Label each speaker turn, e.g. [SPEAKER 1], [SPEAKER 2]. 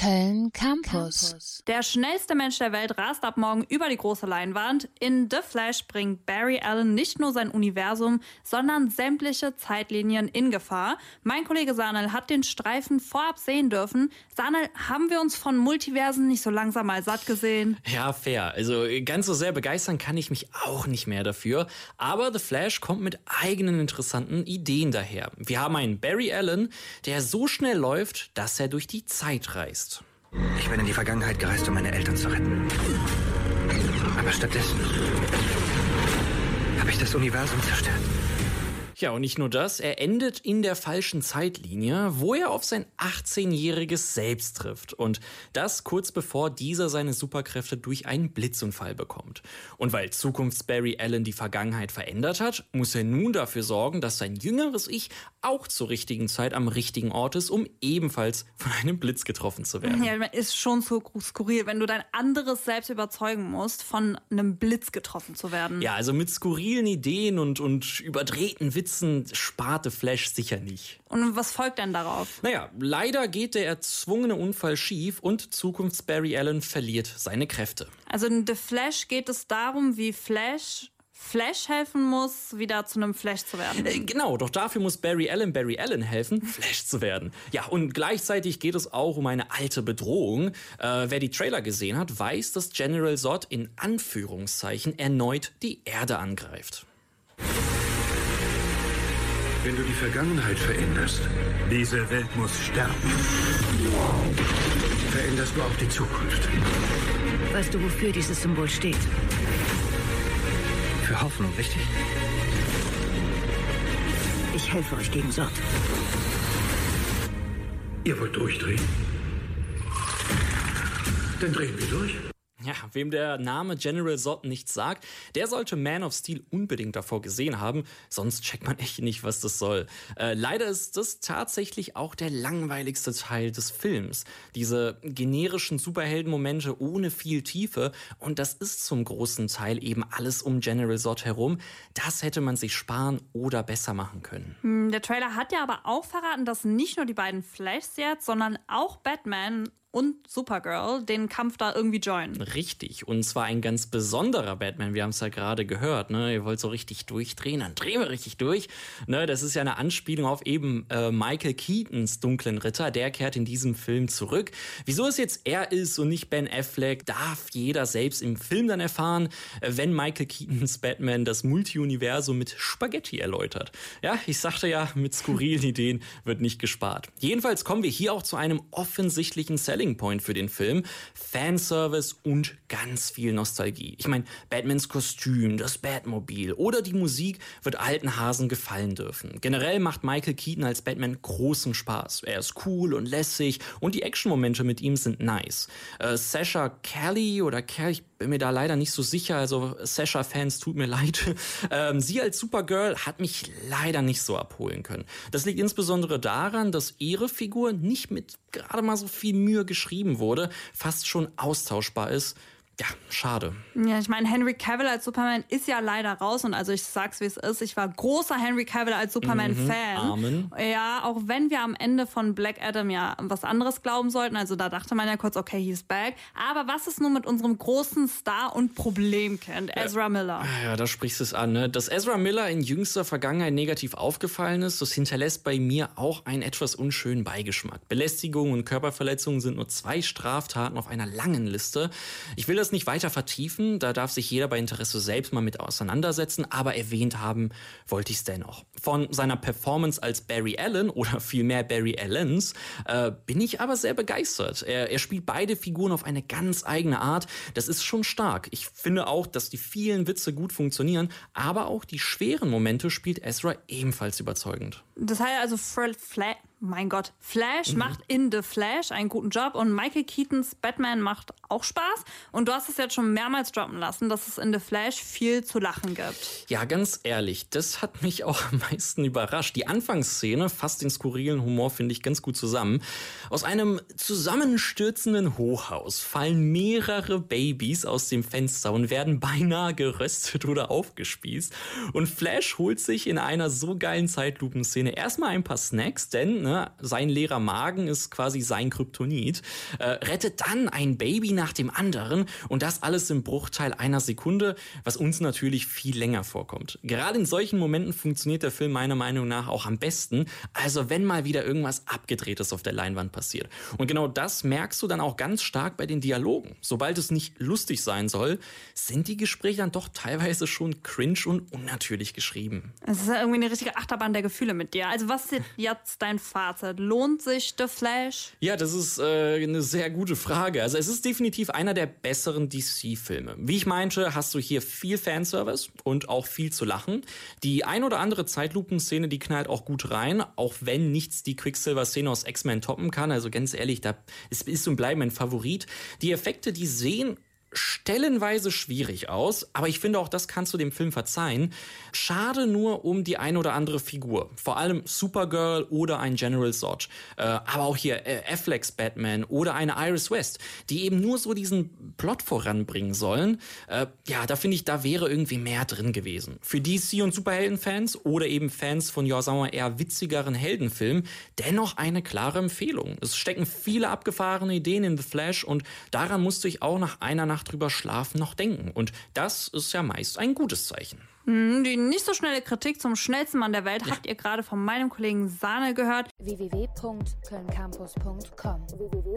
[SPEAKER 1] Köln Campus.
[SPEAKER 2] Der schnellste Mensch der Welt rast ab morgen über die große Leinwand. In The Flash bringt Barry Allen nicht nur sein Universum, sondern sämtliche Zeitlinien in Gefahr. Mein Kollege Sanel hat den Streifen vorab sehen dürfen. Sanel, haben wir uns von Multiversen nicht so langsam mal satt gesehen?
[SPEAKER 3] Ja, fair. Also ganz so sehr begeistern kann ich mich auch nicht mehr dafür. Aber The Flash kommt mit eigenen interessanten Ideen daher. Wir haben einen Barry Allen, der so schnell läuft, dass er durch die Zeit reist ist.
[SPEAKER 4] Ich bin in die Vergangenheit gereist, um meine Eltern zu retten. Aber stattdessen habe ich das Universum zerstört.
[SPEAKER 3] Ja, und nicht nur das, er endet in der falschen Zeitlinie, wo er auf sein 18-jähriges Selbst trifft. Und das kurz bevor dieser seine Superkräfte durch einen Blitzunfall bekommt. Und weil Zukunfts-Barry Allen die Vergangenheit verändert hat, muss er nun dafür sorgen, dass sein jüngeres Ich auch zur richtigen Zeit am richtigen Ort ist, um ebenfalls von einem Blitz getroffen zu werden.
[SPEAKER 2] Ja, ist schon so skurril, wenn du dein anderes Selbst überzeugen musst, von einem Blitz getroffen zu werden.
[SPEAKER 3] Ja, also mit skurrilen Ideen und, und überdrehten Witzen Witzen sparte Flash sicher nicht.
[SPEAKER 2] Und was folgt denn darauf?
[SPEAKER 3] Naja, leider geht der erzwungene Unfall schief und Zukunfts-Barry Allen verliert seine Kräfte.
[SPEAKER 2] Also in The Flash geht es darum, wie Flash Flash helfen muss, wieder zu einem Flash zu werden.
[SPEAKER 3] Äh, genau, doch dafür muss Barry Allen Barry Allen helfen, Flash zu werden. Ja, und gleichzeitig geht es auch um eine alte Bedrohung. Äh, wer die Trailer gesehen hat, weiß, dass General Zod in Anführungszeichen erneut die Erde angreift.
[SPEAKER 5] Wenn du die Vergangenheit veränderst, diese Welt muss sterben. Veränderst du auch die Zukunft.
[SPEAKER 6] Weißt du, wofür dieses Symbol steht?
[SPEAKER 4] Für Hoffnung, richtig?
[SPEAKER 6] Ich helfe euch gegen Sort.
[SPEAKER 5] Ihr wollt durchdrehen? Dann drehen wir durch.
[SPEAKER 3] Ja, wem der Name General Zod nichts sagt, der sollte Man of Steel unbedingt davor gesehen haben, sonst checkt man echt nicht, was das soll. Äh, leider ist das tatsächlich auch der langweiligste Teil des Films. Diese generischen Superheldenmomente ohne viel Tiefe und das ist zum großen Teil eben alles um General Zod herum. Das hätte man sich sparen oder besser machen können.
[SPEAKER 2] Hm, der Trailer hat ja aber auch verraten, dass nicht nur die beiden Flashs jetzt, sondern auch Batman und Supergirl den Kampf da irgendwie joinen.
[SPEAKER 3] Richtig. Und zwar ein ganz besonderer Batman. Wir haben es ja gerade gehört. Ne? Ihr wollt so richtig durchdrehen, dann drehen wir richtig durch. Ne? Das ist ja eine Anspielung auf eben äh, Michael Keatons dunklen Ritter. Der kehrt in diesem Film zurück. Wieso es jetzt er ist und nicht Ben Affleck, darf jeder selbst im Film dann erfahren, äh, wenn Michael Keatons Batman das Multiuniversum mit Spaghetti erläutert. Ja, ich sagte ja, mit skurrilen Ideen wird nicht gespart. Jedenfalls kommen wir hier auch zu einem offensichtlichen Selling Selling Point für den Film. Fanservice und ganz viel Nostalgie. Ich meine, Batmans Kostüm, das Batmobil oder die Musik wird alten Hasen gefallen dürfen. Generell macht Michael Keaton als Batman großen Spaß. Er ist cool und lässig und die Actionmomente mit ihm sind nice. Äh, Sasha Kelly oder Kelly, ich bin mir da leider nicht so sicher, also Sasha-Fans tut mir leid. Ähm, sie als Supergirl hat mich leider nicht so abholen können. Das liegt insbesondere daran, dass ihre Figur nicht mit gerade mal so viel Mühe geschrieben wurde, fast schon austauschbar ist ja, schade.
[SPEAKER 2] Ja, ich meine, Henry Cavill als Superman ist ja leider raus und also ich sag's wie es ist, ich war großer Henry Cavill als Superman-Fan.
[SPEAKER 3] Mhm, Amen.
[SPEAKER 2] Ja, auch wenn wir am Ende von Black Adam ja was anderes glauben sollten, also da dachte man ja kurz, okay, he's back. Aber was ist nun mit unserem großen Star und Problemkind, Ezra Miller?
[SPEAKER 3] Ja, da sprichst du es an, ne? Dass Ezra Miller in jüngster Vergangenheit negativ aufgefallen ist, das hinterlässt bei mir auch einen etwas unschönen Beigeschmack. Belästigung und Körperverletzungen sind nur zwei Straftaten auf einer langen Liste. Ich will das das nicht weiter vertiefen, da darf sich jeder bei Interesse selbst mal mit auseinandersetzen, aber erwähnt haben wollte ich es dennoch. Von seiner Performance als Barry Allen oder vielmehr Barry Allens äh, bin ich aber sehr begeistert. Er, er spielt beide Figuren auf eine ganz eigene Art. Das ist schon stark. Ich finde auch, dass die vielen Witze gut funktionieren, aber auch die schweren Momente spielt Ezra ebenfalls überzeugend.
[SPEAKER 2] Das heißt also, Fred Flat mein Gott, Flash mhm. macht in The Flash einen guten Job und Michael Keatons Batman macht auch Spaß. Und du hast es jetzt schon mehrmals droppen lassen, dass es in The Flash viel zu lachen gibt.
[SPEAKER 3] Ja, ganz ehrlich, das hat mich auch am meisten überrascht. Die Anfangsszene fasst den skurrilen Humor, finde ich, ganz gut zusammen. Aus einem zusammenstürzenden Hochhaus fallen mehrere Babys aus dem Fenster und werden beinahe geröstet oder aufgespießt. Und Flash holt sich in einer so geilen Zeitlupenszene erstmal ein paar Snacks, denn ne? Sein leerer Magen ist quasi sein Kryptonit. Äh, rettet dann ein Baby nach dem anderen und das alles im Bruchteil einer Sekunde, was uns natürlich viel länger vorkommt. Gerade in solchen Momenten funktioniert der Film meiner Meinung nach auch am besten. Also wenn mal wieder irgendwas Abgedrehtes auf der Leinwand passiert. Und genau das merkst du dann auch ganz stark bei den Dialogen. Sobald es nicht lustig sein soll, sind die Gespräche dann doch teilweise schon cringe und unnatürlich geschrieben.
[SPEAKER 2] Es ist ja irgendwie eine richtige Achterbahn der Gefühle mit dir. Also was ist jetzt dein Fazit? Lohnt sich The Flash?
[SPEAKER 3] Ja, das ist äh, eine sehr gute Frage. Also es ist definitiv einer der besseren DC-Filme. Wie ich meinte, hast du hier viel Fanservice und auch viel zu lachen. Die ein oder andere Zeitlupenszene, die knallt auch gut rein, auch wenn nichts die Quicksilver-Szene aus X-Men toppen kann. Also ganz ehrlich, da ist, ist und bleibt mein Favorit. Die Effekte, die sehen stellenweise schwierig aus, aber ich finde auch das kannst du dem Film verzeihen. Schade nur um die ein oder andere Figur, vor allem Supergirl oder ein General Zod, äh, aber auch hier äh, Afflecks Batman oder eine Iris West, die eben nur so diesen Plot voranbringen sollen. Äh, ja, da finde ich, da wäre irgendwie mehr drin gewesen. Für DC und Superheldenfans oder eben Fans von, ja, sagen wir eher witzigeren Heldenfilmen, dennoch eine klare Empfehlung. Es stecken viele abgefahrene Ideen in The Flash und daran musste ich auch nach einer Nacht Nacht drüber schlafen noch denken. Und das ist ja meist ein gutes Zeichen.
[SPEAKER 2] Hm, die nicht so schnelle Kritik zum schnellsten Mann der Welt habt ihr gerade von meinem Kollegen Sahne gehört.
[SPEAKER 1] www.kölncampus.com www